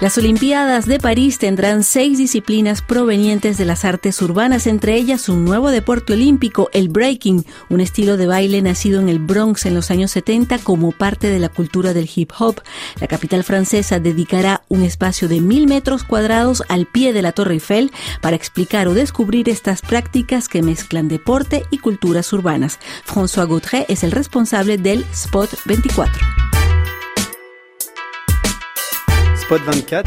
Las Olimpiadas de París tendrán seis disciplinas provenientes de las artes urbanas, entre ellas un nuevo deporte olímpico, el breaking, un estilo de baile nacido en el Bronx en los años 70 como parte de la cultura del hip hop. La capital francesa dedicará un espacio de mil metros cuadrados al pie de la Torre Eiffel para explicar o descubrir estas prácticas que mezclan deporte y culturas urbanas. François Gautret es el responsable del Spot 24.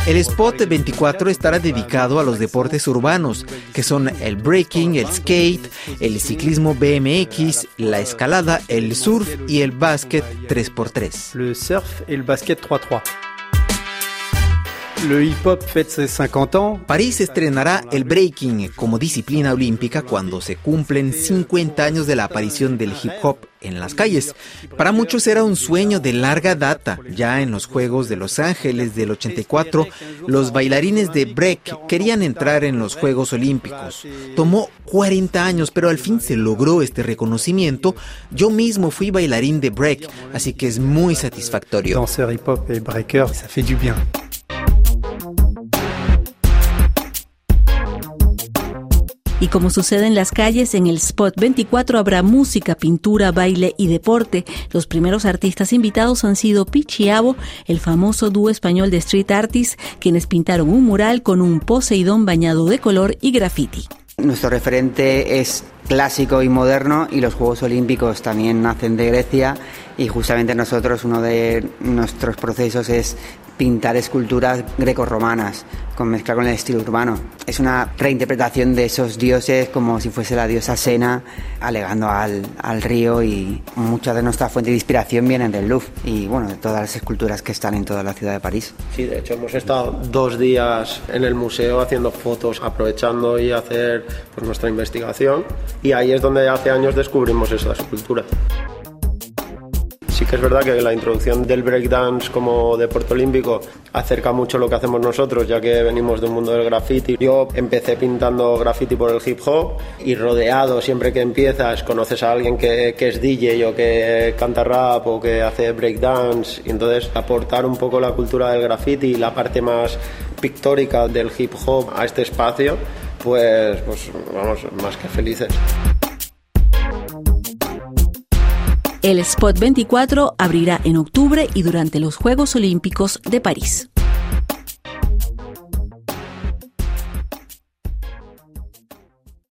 El Spot 24 estará dedicado a los deportes urbanos, que son el breaking, el skate, el ciclismo BMX, la escalada, el surf y el básquet 3x3. El surf y el básquet 3x3. Le hip hop fête ses 50 ans. París estrenará el breaking como disciplina olímpica cuando se cumplen 50 años de la aparición del hip hop en las calles. Para muchos era un sueño de larga data. Ya en los Juegos de Los Ángeles del 84, los bailarines de break querían entrar en los Juegos Olímpicos. Tomó 40 años, pero al fin se logró este reconocimiento. Yo mismo fui bailarín de break, así que es muy satisfactorio. Danseur hip hop y breaker, ça fait du bien. Y como sucede en las calles, en el Spot 24 habrá música, pintura, baile y deporte. Los primeros artistas invitados han sido Pichiabo, el famoso dúo español de street artists, quienes pintaron un mural con un Poseidón bañado de color y graffiti. Nuestro referente es clásico y moderno y los Juegos Olímpicos también nacen de Grecia y justamente nosotros uno de nuestros procesos es pintar esculturas grecorromanas con mezcla con el estilo urbano. Es una reinterpretación de esos dioses como si fuese la diosa Sena alegando al, al río y muchas de nuestras fuentes de inspiración vienen del Louvre y bueno, de todas las esculturas que están en toda la ciudad de París. Sí, de hecho hemos estado dos días en el museo haciendo fotos, aprovechando y hacer pues, nuestra investigación y ahí es donde hace años descubrimos esa escultura. Sí que es verdad que la introducción del breakdance como deporte olímpico acerca mucho lo que hacemos nosotros, ya que venimos del mundo del graffiti. Yo empecé pintando graffiti por el hip hop y rodeado, siempre que empiezas, conoces a alguien que, es DJ o que canta rap o que hace breakdance, entonces aportar un poco la cultura del graffiti y la parte más pictórica del hip hop a este espacio, pues, pues vamos, más que felices. El Spot 24 abrirá en octubre y durante los Juegos Olímpicos de París.